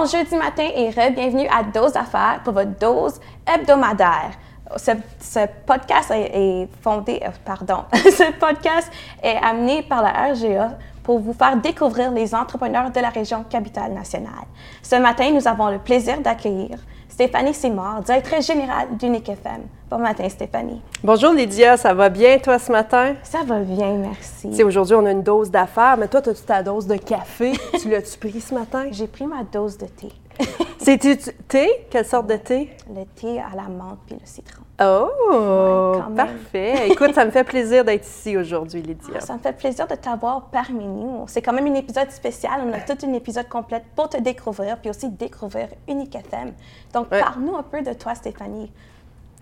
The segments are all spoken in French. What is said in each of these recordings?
Bon jeudi matin et bienvenue à Dose d'affaires pour votre dose hebdomadaire. Ce, podcast est, est fondé, euh, pardon, ce podcast est amené par la RGA pour vous faire découvrir les entrepreneurs de la région capitale nationale. Ce matin, nous avons le plaisir d'accueillir Stéphanie Simard, directrice générale d'Unique FM. Bon matin, Stéphanie. Bonjour Lydia, ça va bien toi ce matin? Ça va bien, merci. Tu sais, aujourd'hui, on a une dose d'affaires, mais toi, as-tu ta dose de café? tu l'as-tu pris ce matin? J'ai pris ma dose de thé. C'est-tu thé? Quelle sorte de thé? Le thé à la menthe puis le citron. Oh, Ouais, parfait. Écoute, ça me fait plaisir d'être ici aujourd'hui, Lydia. Ça me fait plaisir de t'avoir parmi nous. C'est quand même un épisode spécial. On a tout un épisode complet pour te découvrir, puis aussi découvrir Unique FM. Donc, Ouais. parle-nous un peu de toi, Stéphanie.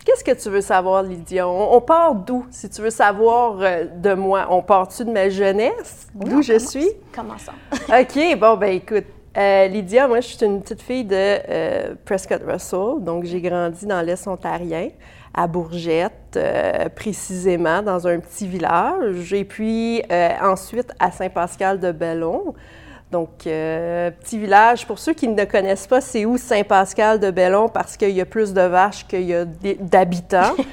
Qu'est-ce que tu veux savoir, Lydia? On, on part d'où, si tu veux savoir euh, de moi? On part-tu de ma jeunesse, d'où je commence. suis? Commençons. OK, bon, ben écoute, euh, Lydia, moi, je suis une petite fille de euh, Prescott Russell, donc j'ai grandi dans l'Est ontarien, à Bourgette, précisément, dans un petit village, et puis ensuite à Saint-Pascal de Bellon. Donc, euh, petit village, pour ceux qui ne connaissent pas, c'est où Saint-Pascal de Bellon? Parce qu'il y a plus de vaches qu'il y a d'habitants.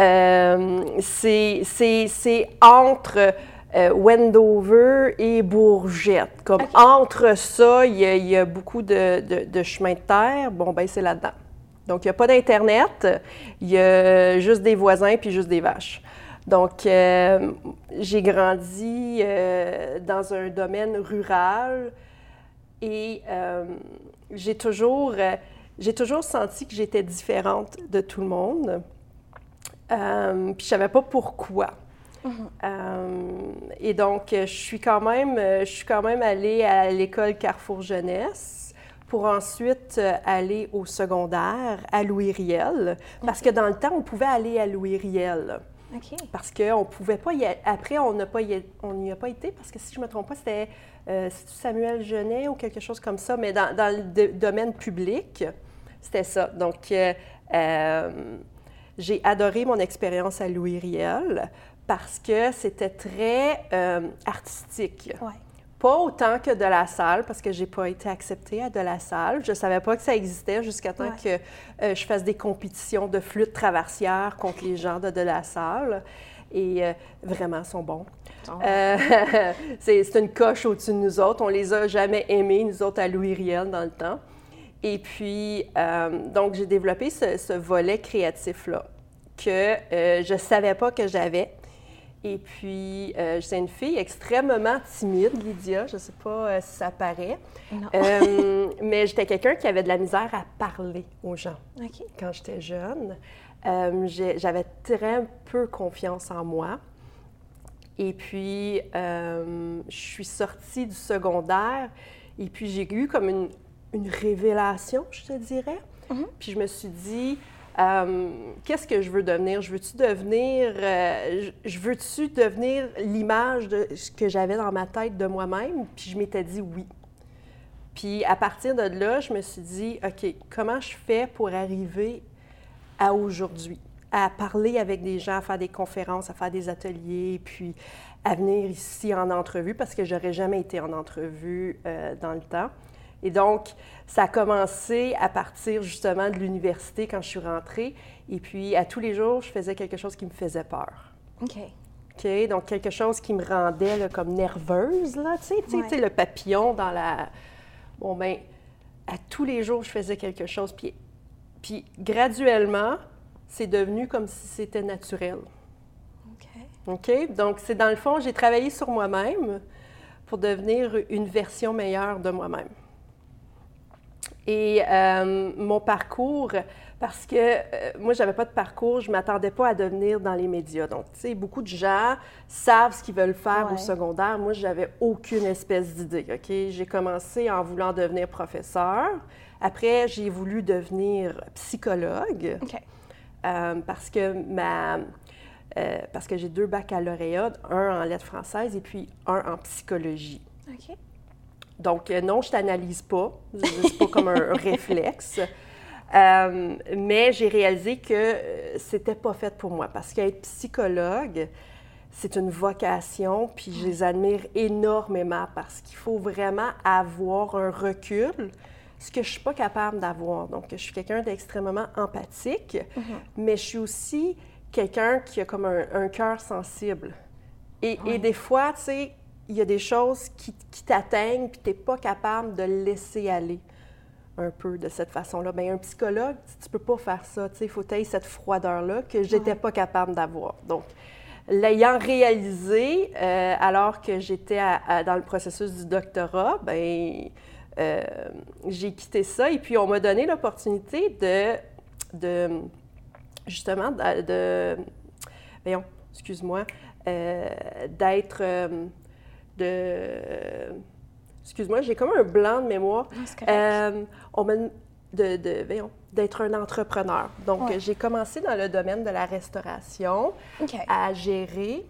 Euh, c'est- entre euh, Wendover et Bourgette. Comme entre ça, il y, a, il y a beaucoup de, de, de chemins de terre. Bon, ben c'est là-dedans. Donc, il n'y a pas d'Internet, il y a juste des voisins puis juste des vaches. Donc, euh, j'ai grandi euh, dans un domaine rural et euh, j'ai toujours, toujours senti que j'étais différente de tout le monde. Puis je savais pas pourquoi. Euh, et donc, je suis quand même, je suis quand même allée à l'école Carrefour Jeunesse pour ensuite aller au secondaire à Louis Riel, parce que dans le temps, on pouvait aller à Louis Riel. OK. Parce qu'on pouvait pas y aller. Après, on n'a pas y... on n'y a pas été parce que si je me trompe pas, c'était euh, Samuel Genet ou quelque chose comme ça, mais dans, dans le do- domaine public, c'était ça. Donc, euh, euh, j'ai adoré mon expérience à Louis Riel parce que c'était très artistique. Ouais. Pas autant que de la salle, parce que j'ai pas été acceptée à de la salle. Je savais pas que ça existait jusqu'à temps Ouais. que euh, je fasse des compétitions de flûte traversière contre les gens de de la salle. Et euh, vraiment, ils sont bons. Oh. Euh, c'est c'est une coche au-dessus de nous autres. On les a jamais aimés, nous autres, à Louis Riel dans le temps. Et puis, euh, donc, j'ai développé ce, ce volet créatif-là que je savais pas que j'avais. Et puis, euh, c'est une fille extrêmement timide, Lydia. Je ne sais pas euh, si ça paraît. Euh, mais j'étais quelqu'un qui avait de la misère à parler aux gens quand j'étais jeune. Euh, J'avais très peu confiance en moi. Et puis, je suis sortie du secondaire et puis j'ai eu comme une, une révélation, je te dirais. Mhm. Puis je me suis dit, euh, qu'est-ce que je veux devenir? Je veux-tu devenir, euh, veux-tu devenir l'image de ce que j'avais dans ma tête de moi-même? Puis je m'étais dit oui. Puis à partir de là, je me suis dit, OK, comment je fais pour arriver à aujourd'hui, à parler avec des gens, à faire des conférences, à faire des ateliers, puis à venir ici en entrevue, parce que j'aurais jamais été en entrevue euh, dans le temps. Et donc, ça a commencé à partir justement de l'université quand je suis rentrée. Et puis, à tous les jours, je faisais quelque chose qui me faisait peur. OK. OK? Donc, quelque chose qui me rendait là, comme nerveuse, là, tu sais, tu sais, Ouais. le papillon dans la... Bon, ben à tous les jours, je faisais quelque chose. Puis, puis graduellement, c'est devenu comme si c'était naturel. OK. OK? Donc, c'est dans le fond, j'ai travaillé sur moi-même pour devenir une version meilleure de moi-même. Et euh, mon parcours, parce que euh, moi, j'avais pas de parcours, je m'attendais pas à devenir dans les médias. Donc, tu sais, beaucoup de gens savent ce qu'ils veulent faire Ouais. au secondaire. Moi, j'avais aucune espèce d'idée. OK? J'ai commencé en voulant devenir professeur. Après, j'ai voulu devenir psychologue. Euh, parce que ma euh, parce que j'ai deux baccalauréats, un en lettres françaises et puis un en psychologie. OK. Donc euh, non, je t'analyse pas, c'est pas comme un, réflexe. Euh, mais j'ai réalisé que euh, c'était pas fait pour moi parce qu'être psychologue, c'est une vocation, puis je les admire énormément parce qu'il faut vraiment avoir un recul ce que je suis pas capable d'avoir. Donc, je suis quelqu'un d'extrêmement empathique, Mhm. mais je suis aussi quelqu'un qui a comme un, un cœur sensible. Et, et des fois, tu sais, il y a des choses qui, qui t'atteignent, puis tu n'es pas capable de laisser aller un peu de cette façon-là. Bien, un psychologue, tu- tu peux pas faire ça. Tu sais, il faut tailler cette froideur-là que j'étais pas capable d'avoir. Donc, l'ayant réalisé, euh, alors que j'étais dans le processus du doctorat, ben euh, j'ai quitté ça et puis on m'a donné l'opportunité de, de justement, de, de- voyons, excuse-moi, euh, d'être, euh, de, excuse-moi, j'ai comme un blanc de mémoire. Euh, on m'a de, de- voyons, d'être un entrepreneur. Donc, Ouais. j'ai commencé dans le domaine de la restauration à gérer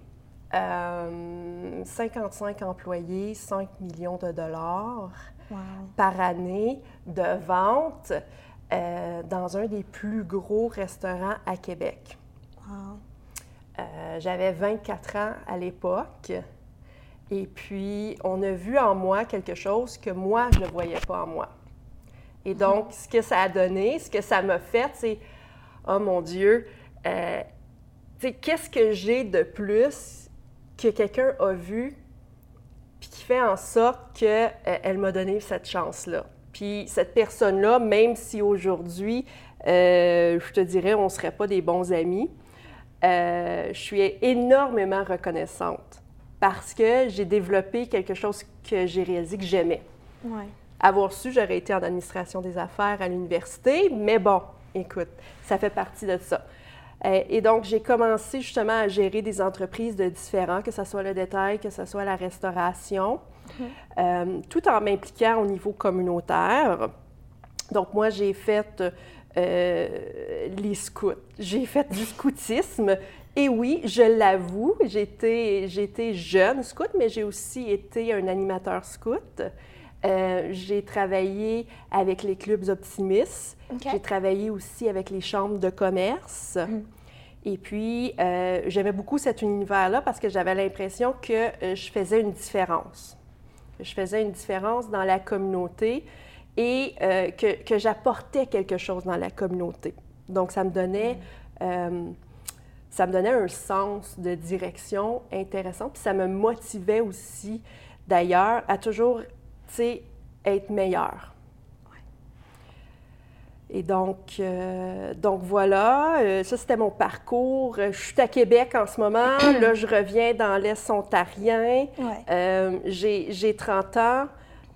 euh, 55 employés, 5 millions de dollars Wow. par année de vente euh, dans un des plus gros restaurants à Québec. Wow. Euh, J'avais 24 ans à l'époque. Et puis, on a vu en moi quelque chose que moi, je ne voyais pas en moi. Et donc, ce que ça a donné, ce que ça m'a fait, c'est Oh mon Dieu, euh, qu'est-ce que j'ai de plus que quelqu'un a vu, puis qui fait en sorte qu'elle m'a donné cette chance-là. Puis cette personne-là, même si aujourd'hui, euh, je te dirais, on ne serait pas des bons amis, euh, je suis énormément reconnaissante parce que j'ai développé quelque chose que j'ai réalisé que j'aimais. Ouais. Avoir su, j'aurais été en administration des affaires à l'université, mais bon, écoute, ça fait partie de ça. Euh, et donc, j'ai commencé justement à gérer des entreprises de différents, que ce soit le détail, que ce soit la restauration, euh, tout en m'impliquant au niveau communautaire. Donc, moi, j'ai fait euh, les scouts, j'ai fait du scoutisme. Et oui, je l'avoue, j'étais, j'étais jeune scout, mais j'ai aussi été un animateur scout. Euh, j'ai travaillé avec les clubs optimistes. J'ai travaillé aussi avec les chambres de commerce. Et puis, euh, j'aimais beaucoup cet univers-là parce que j'avais l'impression que euh, je faisais une différence. Je faisais une différence dans la communauté et euh, que, que j'apportais quelque chose dans la communauté. Donc, ça me donnait, euh, ça me donnait un sens de direction intéressant. Puis ça me motivait aussi, d'ailleurs, à toujours, tu sais, être meilleur. Et donc, euh, donc voilà, euh, ça c'était mon parcours. Euh, Je suis à Québec en ce moment. Là, je reviens dans l'Est ontarien. Ouais. Euh, j'ai 30 ans.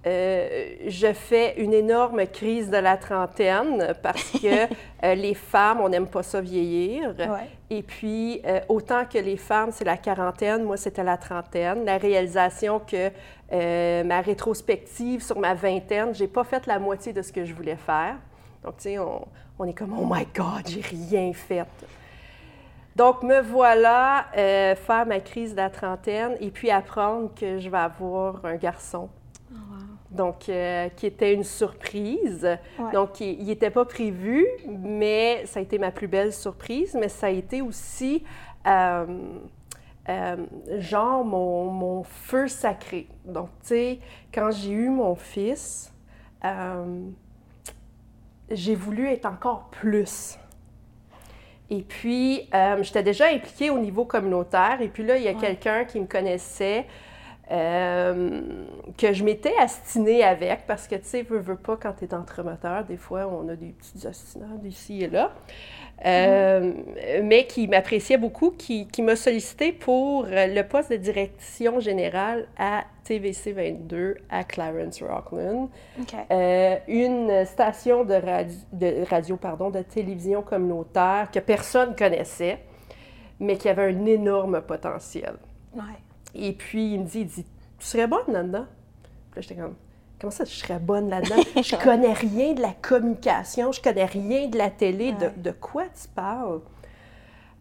Euh, je fais une énorme crise de la trentaine parce que euh, les femmes, on n'aime pas ça vieillir. Ouais. Et puis, euh, autant que les femmes, c'est la quarantaine, moi, c'était la trentaine. La réalisation que ma rétrospective sur ma vingtaine, j'ai pas fait la moitié de ce que je voulais faire. Donc, tu sais, on, on est comme, oh my God, j'ai rien fait. Donc, me voilà euh, faire ma crise de la trentaine et puis apprendre que je vais avoir un garçon. Donc, euh, qui était une surprise. Ouais. Donc, il n'était pas prévu, mais ça a été ma plus belle surprise, mais ça a été aussi, euh, euh, genre, mon, mon feu sacré. Donc, tu sais, quand j'ai eu mon fils, j'ai voulu être encore plus. Et puis, j'étais déjà impliquée au niveau communautaire. Et puis là, il y a Ouais. quelqu'un qui me connaissait, euh, que je m'étais astinée avec, parce que, tu sais, veux, veux pas, quand tu es entremoteur, des fois, on a des petites astinades ici et là. Euh, Mais qui m'appréciait beaucoup, qui, qui m'a sollicité pour le poste de direction générale à TVC 22 à Clarence Rockland. Euh, une station de radio, pardon, de télévision communautaire que personne connaissait, mais qui avait un énorme potentiel. Ouais. Et puis, il me dit, il dit, tu serais bonne là-dedans? Puis là, j'étais comme, comment ça, je serais bonne là-dedans? je connais rien de la communication, je connais rien de la télé, Ouais. de, de quoi tu parles?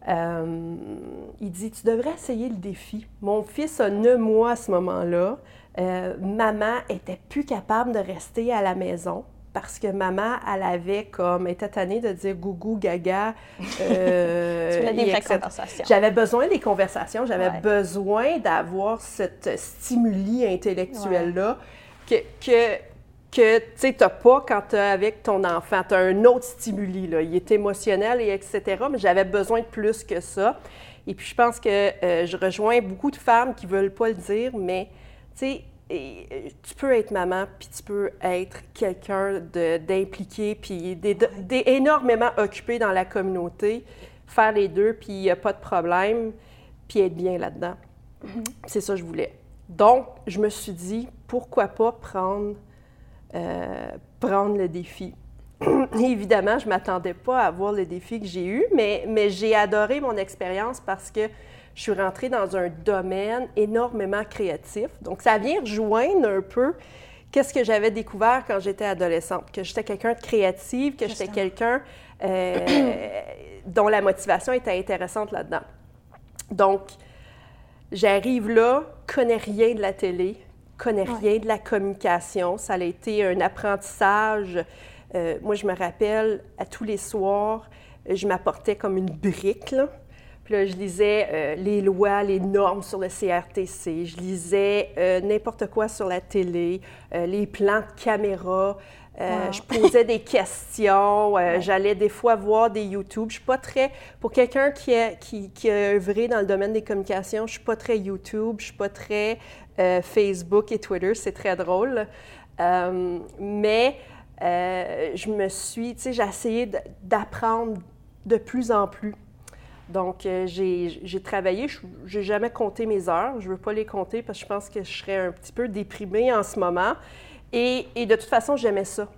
Euh, il dit, tu devrais essayer le défi. Mon fils a 9 mois à ce moment-là. Euh, maman était plus capable de rester à la maison parce que maman, elle avait comme, elle était tannée de dire gougou, gaga. euh, Tu voulais des vraies conversations. J'avais besoin des conversations, j'avais Ouais. besoin d'avoir cette stimuli intellectuel-là que, que que tu n'as pas quand tu es avec ton enfant. Tu as un autre stimuli, là. il est émotionnel et etc. Mais j'avais besoin de plus que ça. Et puis je pense que euh, je rejoins beaucoup de femmes qui ne veulent pas le dire, mais tu sais, tu peux être maman, puis tu peux être quelqu'un d'impliqué, puis énormément occupé dans la communauté, faire les deux, puis il n'y a pas de problème, puis être bien là-dedans. Mm-hmm. C'est ça que je voulais. Donc, je me suis dit, pourquoi pas prendre euh, prendre le défi. Évidemment, je ne m'attendais pas à avoir le défi que j'ai eu, mais, mais j'ai adoré mon expérience parce que je suis rentrée dans un domaine énormément créatif. Donc, ça vient rejoindre un peu qu'est-ce que j'avais découvert quand j'étais adolescente, que j'étais quelqu'un de créatif, que j'étais quelqu'un euh, dont la motivation était intéressante là-dedans. Donc, j'arrive là, connais rien de la télé, connais rien de la communication. Ça a été un apprentissage. Euh, moi, je me rappelle, à tous les soirs, je m'apportais comme une brique. Là. Puis là, je lisais euh, les lois, les normes sur le CRTC. Je lisais euh, n'importe quoi sur la télé, les plans de caméra. Je posais des questions. J'allais des fois voir des YouTube. Je suis pas très... Pour quelqu'un qui, qui, qui a œuvré dans le domaine des communications, je suis pas très YouTube. Je suis pas très euh, Facebook et Twitter, c'est très drôle. Euh, mais euh, je me suis, tu sais, j'ai essayé d'apprendre de plus en plus. Donc, j'ai travaillé, je n'ai jamais compté mes heures, je ne veux pas les compter parce que je pense que je serais un petit peu déprimée en ce moment. Et, et de toute façon, j'aimais ça.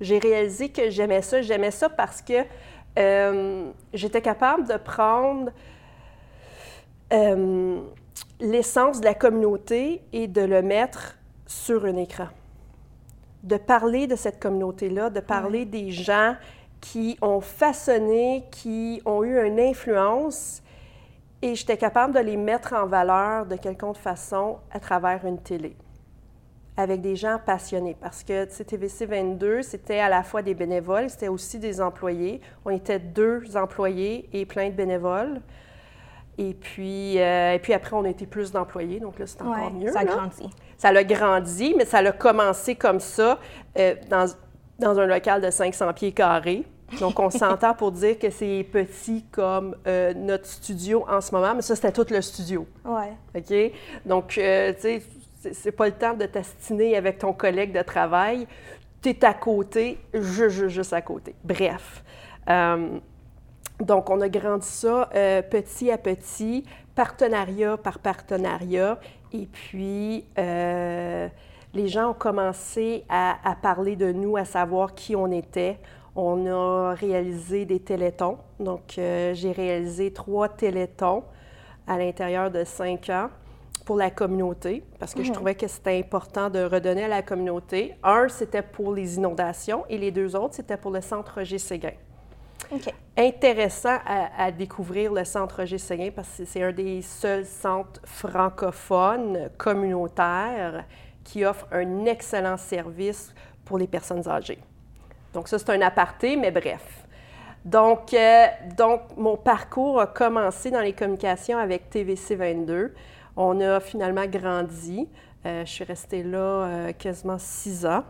J'ai réalisé que j'aimais ça. J'aimais ça parce que j'étais capable de prendre l'essence de la communauté et de le mettre sur un écran. De parler de cette communauté-là, de parler des gens qui ont façonné, qui ont eu une influence, et j'étais capable de les mettre en valeur de quelconque façon à travers une télé, avec des gens passionnés. Parce que TVC 22, c'était à la fois des bénévoles, c'était aussi des employés. On était deux employés et plein de bénévoles. Et puis, euh, et puis après, on été plus d'employés, donc là, c'est encore mieux. Ça a grandi. Ça a grandi, mais ça a commencé comme ça euh, dans, dans, un local de 500 pieds carrés. Donc, on s'entend pour dire que c'est petit comme euh, notre studio en ce moment, mais ça, c'était tout le studio. Oui. OK? Donc, tu sais, c'est pas le temps de t'astiner avec ton collègue de travail. Tu es à côté, juste, juste à côté. Bref. Donc, on a grandi ça euh, petit à petit, partenariat par partenariat. Et puis, euh, les gens ont commencé à, parler de nous, à savoir qui on était. On a réalisé des télétons. Donc, euh, j'ai réalisé trois télétons à l'intérieur de cinq ans pour la communauté, parce que je mhm. trouvais que c'était important de redonner à la communauté. Un, c'était pour les inondations et les deux autres, c'était pour le centre Roger Séguin intéressant à, découvrir le Centre Roger Seguin parce que c'est un des seuls centres francophones communautaires qui offre un excellent service pour les personnes âgées. Donc ça, c'est un aparté, mais bref. Donc, euh, donc, mon parcours a commencé dans les communications avec TVC 22. On a finalement grandi. Euh, je suis restée là euh, quasiment six ans.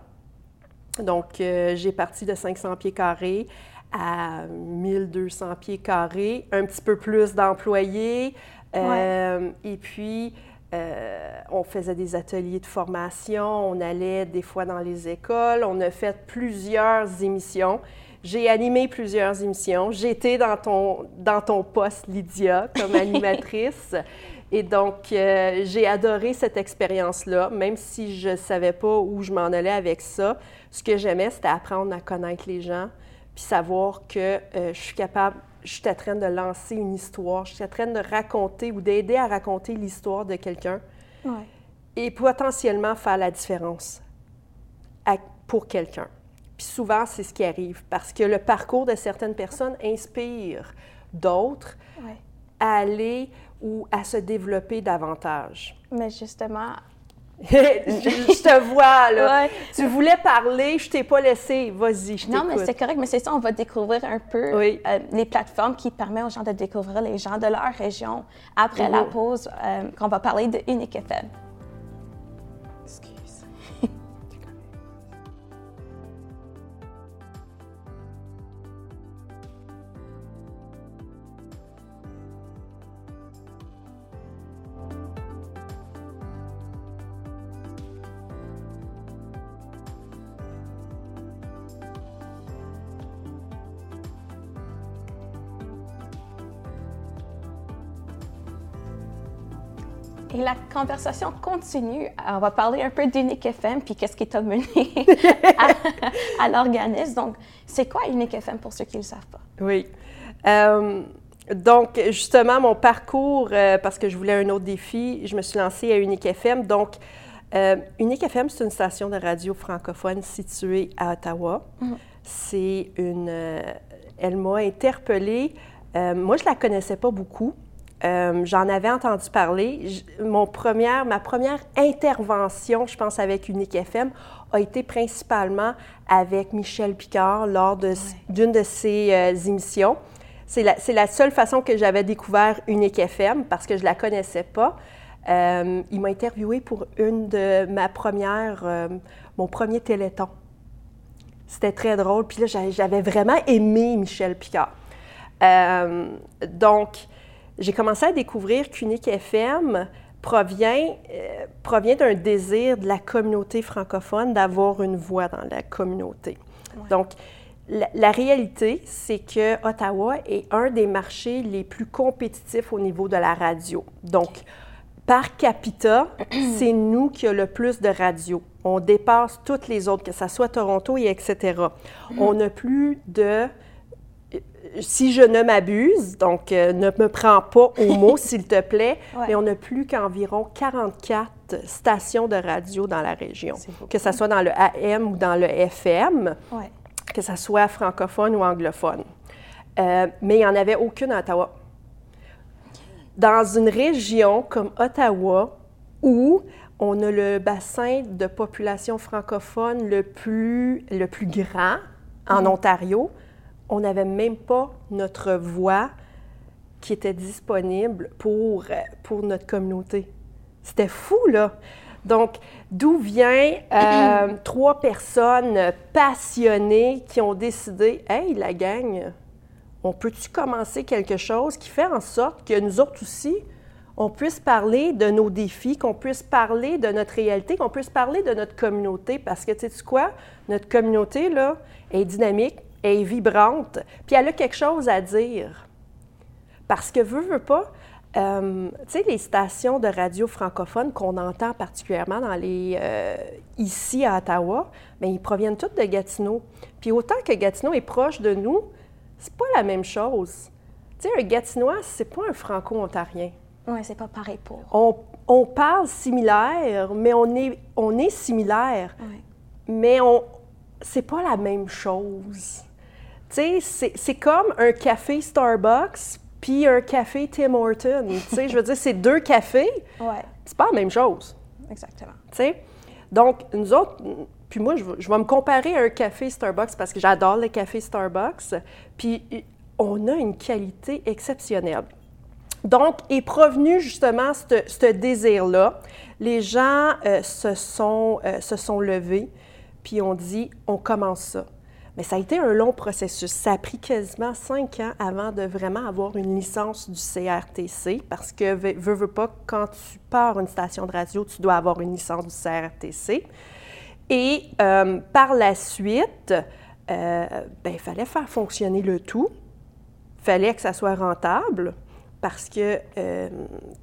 Donc, j'ai parti de 500 pieds carrés à 1200 pieds carrés, un petit peu plus d'employés. Et puis, euh, on faisait des ateliers de formation, on allait des fois dans les écoles, on a fait plusieurs émissions. J'ai animé plusieurs émissions. J'étais dans ton, dans ton poste, Lydia, comme animatrice. Et donc, euh, j'ai adoré cette expérience-là, même si je ne savais pas où je m'en allais avec ça. Ce que j'aimais, c'était apprendre à connaître les gens, puis savoir que euh, je suis capable, je suis en train de lancer une histoire, je suis en train de raconter ou d'aider à raconter l'histoire de quelqu'un et potentiellement faire la différence pour quelqu'un. Puis souvent, c'est ce qui arrive parce que le parcours de certaines personnes inspire d'autres à aller ou à se développer davantage. Mais justement, je, te vois, là. Tu voulais parler, je t'ai pas laissé. Vas-y, je. Non, mais c'est correct, mais c'est ça, on va découvrir un peu euh, les plateformes qui permettent aux gens de découvrir les gens de leur région après la mhm. pause, euh, qu'on va parler de Unique FM. Conversation continue. On va parler un peu d'Unique FM, puis qu'est-ce qui t'a mené à, l'organisme. Donc, c'est quoi Unique FM pour ceux qui ne le savent pas? Oui. Euh, donc, justement, mon parcours, euh, parce que je voulais un autre défi, je me suis lancée à Unique FM. Donc, euh, Unique FM, c'est une station de radio francophone située à Ottawa. Mm-hmm. C'est une. elle m'a interpellée. moi, je la connaissais pas beaucoup. Euh, j'en avais entendu parler. mon première, ma première intervention, je pense, avec Unique FM, a été principalement avec Michel Picard lors d'une de, ses euh, émissions. C'est la, la, seule façon que j'avais découvert Unique FM parce que je ne la connaissais pas. Euh, il m'a interviewé pour une de ma première, mon premier téléthon. C'était très drôle. Puis là, j'avais vraiment aimé Michel Picard. donc, j'ai commencé à découvrir qu'Unique FM provient, euh, provient d'un désir de la communauté francophone d'avoir une voix dans la communauté. Donc, la, réalité, c'est que Ottawa est un des marchés les plus compétitifs au niveau de la radio. Donc, par capita, c'est nous qui avons le plus de radio. On dépasse toutes les autres, que ce soit Toronto et etc. On n'a plus de si je ne m'abuse, donc euh, ne me prends pas au mot, s'il te plaît, mais on n'a plus qu'environ 44 stations de radio dans la région, que ce soit dans le AM ou dans le FM, que ce soit francophone ou anglophone. Euh, mais il n'y en avait aucune à Ottawa. Dans une région comme Ottawa, où on a le bassin de population francophone le plus, le plus grand en mm-hmm. Ontario, on n'avait même pas notre voix qui était disponible pour, euh, pour notre communauté. C'était fou, là. Donc, d'où vient euh, trois personnes passionnées qui ont décidé, hey, la gang, on peut-tu commencer quelque chose qui fait en sorte que nous autres aussi, on puisse parler de nos défis, qu'on puisse parler de notre réalité, qu'on puisse parler de notre communauté? Parce que, tu sais quoi, notre communauté, là, est dynamique, est vibrante, puis elle a quelque chose à dire. Parce que, veut, veut pas, euh, tu sais, les stations de radio francophones qu'on entend particulièrement dans les, euh, ici à Ottawa, bien, ils proviennent toutes de Gatineau. Puis autant que Gatineau est proche de nous, c'est pas la même chose. Tu sais, un Gatinois, c'est pas un franco-ontarien. Oui, c'est pas pareil pour. On, on, parle similaire, mais on est, on est similaire. Mais on, c'est pas la même chose. Tu sais, c'est comme un café Starbucks puis un café Tim Hortons. Tu sais, je veux dire, c'est deux cafés. Ouais. C'est pas la même chose. Exactement. Tu sais? Donc, nous autres, puis moi, je, vais me comparer à un café Starbucks parce que j'adore le café Starbucks. Puis on a une qualité exceptionnelle. Donc, est provenu justement ce désir-là. Les gens euh, se, sont, euh, se sont levés, puis on dit, on commence ça. Mais ça a été un long processus. Ça a pris quasiment cinq ans avant de vraiment avoir une licence du CRTC, parce que, veux, veux pas, quand tu pars une station de radio, tu dois avoir une licence du CRTC. Et euh, par la suite, euh, ben, il fallait faire fonctionner le tout. Il fallait que ça soit rentable parce que, euh,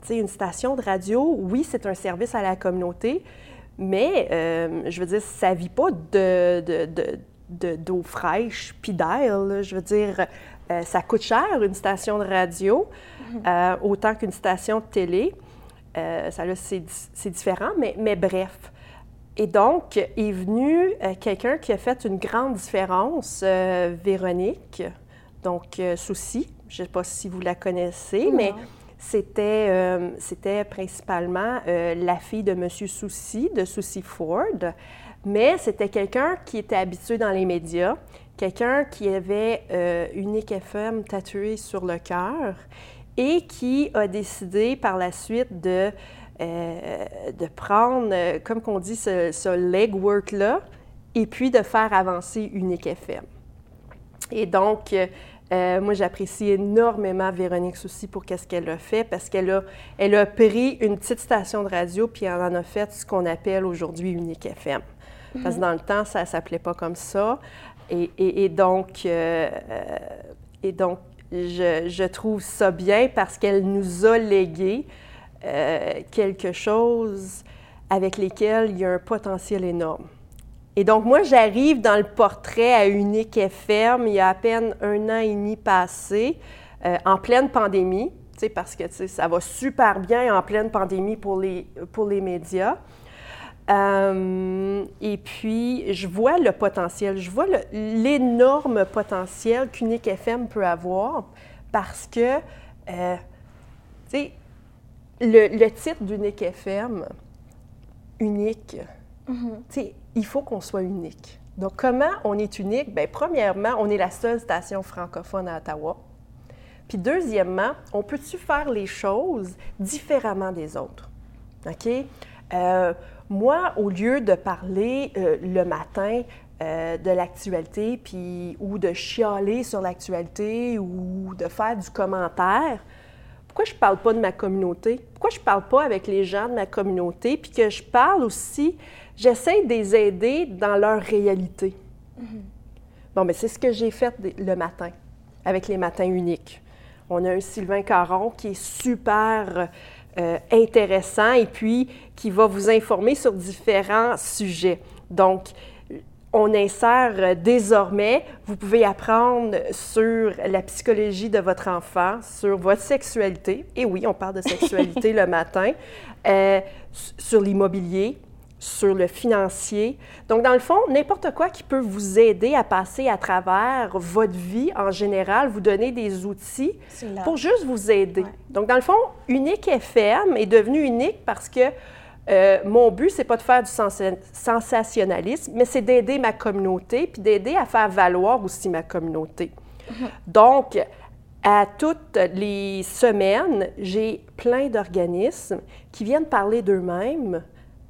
tu sais, une station de radio, oui, c'est un service à la communauté, mais, je veux dire, ça ne vit pas de, de d'eau fraîche puis d'air. Je veux dire, euh, ça coûte cher une station de radio, mhm. euh, autant qu'une station de télé. Euh, ça, c'est différent, mais, mais, bref. Et donc, est venu quelqu'un qui a fait une grande différence, Véronique, donc Souci. Je ne sais pas si vous la connaissez, mais c'était, c'était principalement la fille de M. Souci, de Souci Ford. Mais c'était quelqu'un qui était habitué dans les médias, quelqu'un qui avait euh, Unique FM tatoué sur le cœur et qui a décidé par la suite de, euh, de prendre, euh, comme qu'on dit, ce, legwork-là et puis de faire avancer Unique FM. Et donc, moi, j'apprécie énormément Véronique Soucy pour qu'est-ce qu'elle a fait parce qu'elle a, elle a pris une petite station de radio puis elle en a fait ce qu'on appelle aujourd'hui Unique FM. Parce que dans le temps, ça ne s'appelait pas comme ça. Et, donc, euh, et donc je, trouve ça bien parce qu'elle nous a légué euh, quelque chose avec lesquels il y a un potentiel énorme. Et donc, moi, j'arrive dans le portrait à Unique FM il y a à peine un an et demi passé, euh, en pleine pandémie, parce que ça va super bien en pleine pandémie pour les, pour les médias. Euh, et puis, je vois le potentiel, je vois l'énorme potentiel qu'Unique FM peut avoir parce que, euh, tu sais, le, le, titre d'Unique FM, unique, mm-hmm. tu sais, il faut qu'on soit unique. Donc, comment on est unique? Bien, premièrement, on est la seule station francophone à Ottawa. Puis, deuxièmement, on peut-tu faire les choses différemment des autres? OK? Euh, moi, au lieu de parler euh, le matin euh, de l'actualité, puis ou de chialer sur l'actualité ou de faire du commentaire, pourquoi je ne parle pas de ma communauté? Pourquoi je ne parle pas avec les gens de ma communauté? Puis que je parle aussi, j'essaie de les aider dans leur réalité? Mm-hmm. Bon, mais c'est ce que j'ai fait le matin, avec les matins uniques. On a un Sylvain Caron qui est super euh, intéressant et puis qui va vous informer sur différents sujets. Donc, on insère euh, désormais, vous pouvez apprendre sur la psychologie de votre enfant, sur votre sexualité. Et oui, on parle de sexualité le matin, euh, sur l'immobilier, sur le financier. Donc, dans le fond, n'importe quoi qui peut vous aider à passer à travers votre vie en général, vous donner des outils pour juste vous aider. Donc, dans le fond, Unique FM est devenu unique parce que euh, mon but, c'est pas de faire du sensationnalisme, mais c'est d'aider ma communauté, puis d'aider à faire valoir aussi ma communauté. Mhm. Donc, à toutes les semaines, j'ai plein d'organismes qui viennent parler d'eux-mêmes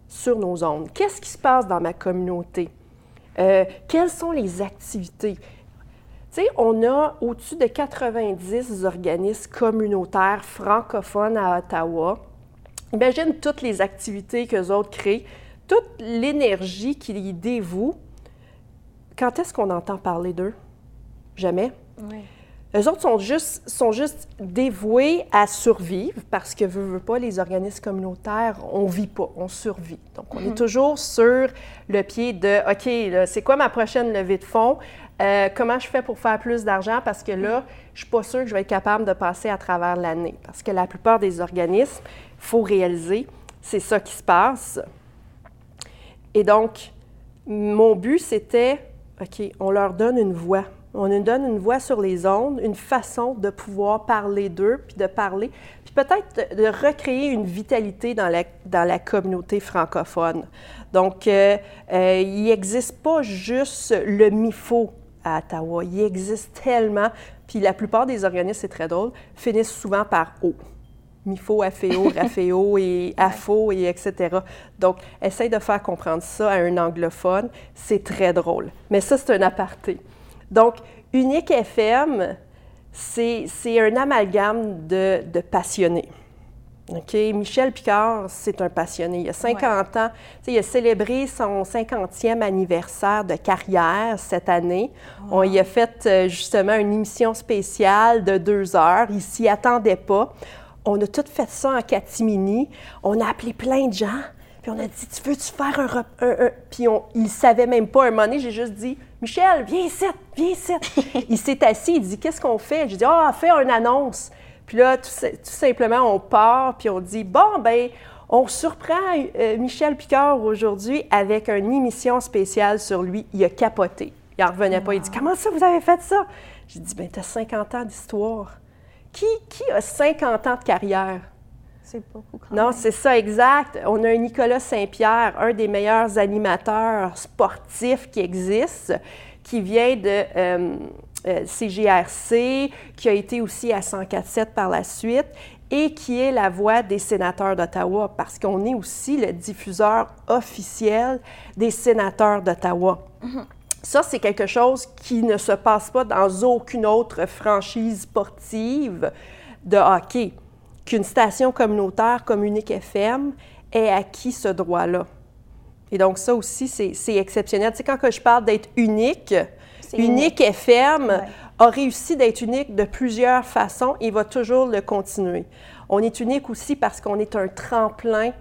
sur nos ondes. Qu'est-ce qui se passe dans ma communauté? Euh, quelles sont les activités? Tu sais, on a au-dessus de 90 organismes communautaires francophones à Ottawa Imagine toutes les activités que autres créent, toute l'énergie qu'ils y dévouent. Quand est-ce qu'on entend parler d'eux? Jamais. Oui. Eux autres sont juste, sont juste dévoués à survivre parce que, veut, veut pas, les organismes communautaires, on vit pas, on survit. Donc, on est mhm. toujours sur le pied de OK, c'est quoi ma prochaine levée de fonds? Euh, comment je fais pour faire plus d'argent? Parce que là, je suis pas sûre que je vais être capable de passer à travers l'année. Parce que la plupart des organismes, il faut réaliser, c'est ça qui se passe. Et donc, mon but, c'était, OK, on leur donne une voix. On nous donne une voix sur les ondes, une façon de pouvoir parler d'eux, puis de parler, puis peut-être de, recréer une vitalité dans la, dans la communauté francophone. Donc, euh, euh, il n'existe pas juste le MIFO à Ottawa. Il existe tellement, puis la plupart des organismes, c'est très drôle, finissent souvent par O. MIFO, AFEO, RAFEO et AFO et etc. Donc, essaye de faire comprendre ça à un anglophone, c'est très drôle. Mais ça, c'est un aparté. Donc, Unique FM, c'est un amalgame de, de passionnés. OK? Michel Picard, c'est un passionné. Il a 50 ans. Il a célébré son 50e anniversaire de carrière cette année. On y a fait euh, justement une émission spéciale de deux heures. Il s'y attendait pas. On a tout fait ça en catimini. On a appelé plein de gens. Puis on a dit, tu veux-tu faire un, un, Puis on, il ne savait même pas. Un moment donné, j'ai juste dit, Michel, viens ici, viens ici. il s'est assis, il dit, qu'est-ce qu'on fait? J'ai dit, ah, fais une annonce. Puis là, tout, simplement, on part, puis on dit, bon, ben on surprend euh, Michel Picard aujourd'hui avec une émission spéciale sur lui. Il a capoté. Il n'en revenait pas. Il dit, comment ça, vous avez fait ça? J'ai dit, ben tu as 50 ans d'histoire. Qui, qui a 50 ans de carrière? C'est beaucoup. non, c'est ça, exact. On a un Nicolas Saint-Pierre, un des meilleurs animateurs sportifs qui existent, qui vient de euh, euh, CGRC, qui a été aussi à 104.7 par la suite et qui est la voix des sénateurs d'Ottawa, parce qu'on est aussi le diffuseur officiel des sénateurs d'Ottawa. Mm-hmm. Ça, c'est quelque chose qui ne se passe pas dans aucune autre franchise sportive de hockey. Qu'une station communautaire comme Unique FM ait acquis ce droit-là. Et donc, ça aussi, c'est exceptionnel. Tu sais, quand je parle d'être unique, Unique FM a réussi d'être unique de plusieurs façons et va toujours le continuer. On est unique aussi parce qu'on est un tremplin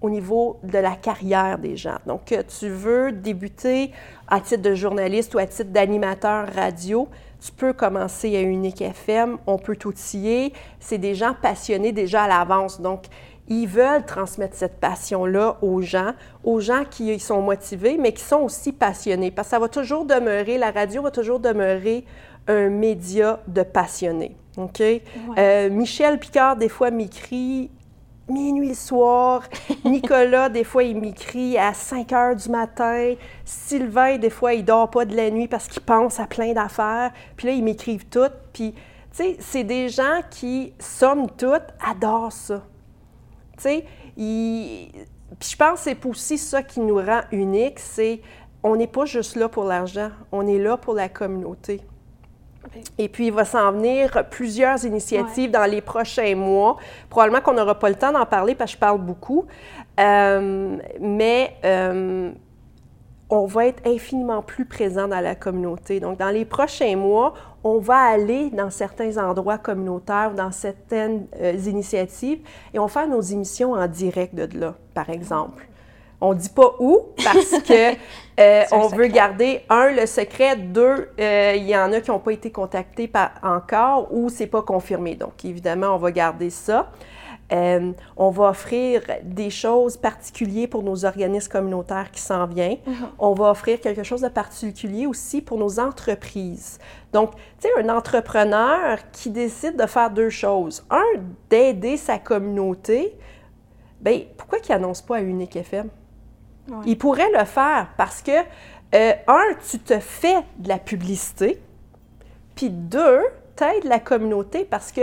au niveau de la carrière des gens. Donc, que tu veux débuter à titre de journaliste ou à titre d'animateur radio, tu peux commencer à Unique FM, on peut t'outiller. C'est des gens passionnés déjà à l'avance. Donc, ils veulent transmettre cette passion-là aux gens, aux gens qui sont motivés, mais qui sont aussi passionnés. Parce que ça va toujours demeurer, la radio va toujours demeurer un média de passionnés. OK? Euh, Michel Picard, des fois, m'écrit minuit le soir. Nicolas, des fois, il m'écrit à 5 heures du matin. Sylvain, des fois, il dort pas de la nuit parce qu'il pense à plein d'affaires. Puis là, ils m'écrivent toutes. Puis, tu sais, c'est des gens qui, somme toute, adorent ça. Tu sais, puis je pense que c'est aussi ça qui nous rend uniques, c'est on n'est pas juste là pour l'argent, on est là pour la communauté. Et puis, il va s'en venir plusieurs initiatives dans les prochains mois. Probablement qu'on n'aura pas le temps d'en parler parce que je parle beaucoup. Euh, mais euh, on va être infiniment plus présent dans la communauté. Donc, dans les prochains mois, on va aller dans certains endroits communautaires, dans certaines euh, initiatives, et on va faire nos émissions en direct de là, par exemple. On ne dit pas où parce que euh, on veut garder, un, le secret, deux, euh, il y en a qui n'ont pas été contactés par, encore ou c'est pas confirmé. Donc, évidemment, on va garder ça. Euh, on va offrir des choses particulières pour nos organismes communautaires qui s'en viennent. Uh-huh. On va offrir quelque chose de particulier aussi pour nos entreprises. Donc, tu sais, un entrepreneur qui décide de faire deux choses. Un, d'aider sa communauté. Bien, pourquoi il n'annonce pas à Unique FM? Il pourrait le faire parce que, euh, un, tu te fais de la publicité, puis deux, tu aides la communauté parce que,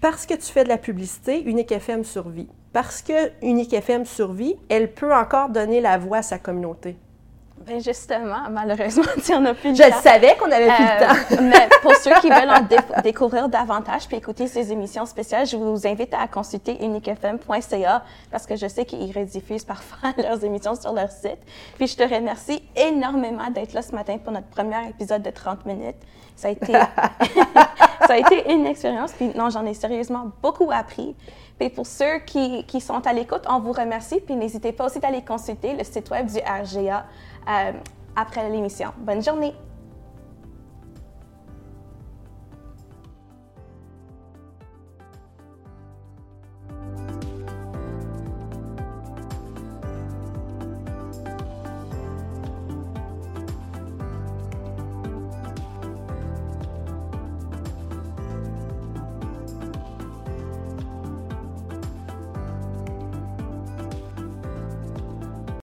parce que tu fais de la publicité, Unique FM survit. Parce que Unique FM survit, elle peut encore donner la voix à sa communauté. Bien justement, malheureusement, on n'a plus le Je savais qu'on avait plus le euh, temps. mais pour ceux qui veulent en découvrir davantage puis écouter ces émissions spéciales, je vous invite à consulter uniquefm.ca parce que je sais qu'ils rediffusent parfois leurs émissions sur leur site. Puis je te remercie énormément d'être là ce matin pour notre premier épisode de 30 minutes. Ça a été, ça a été une expérience. Puis non, j'en ai sérieusement beaucoup appris. Puis pour ceux qui, qui sont à l'écoute, on vous remercie. Puis n'hésitez pas aussi d'aller consulter le site web du RGA euh, après l'émission. Bonne journée!